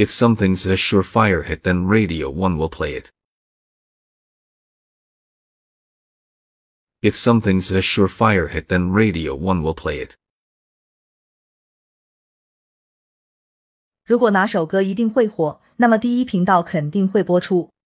If something's a surefire hit, then Radio 1 will play it. If something's a surefire hit, then Radio 1 will play it. 如果哪首歌一定会火，那么第一频道肯定会播出。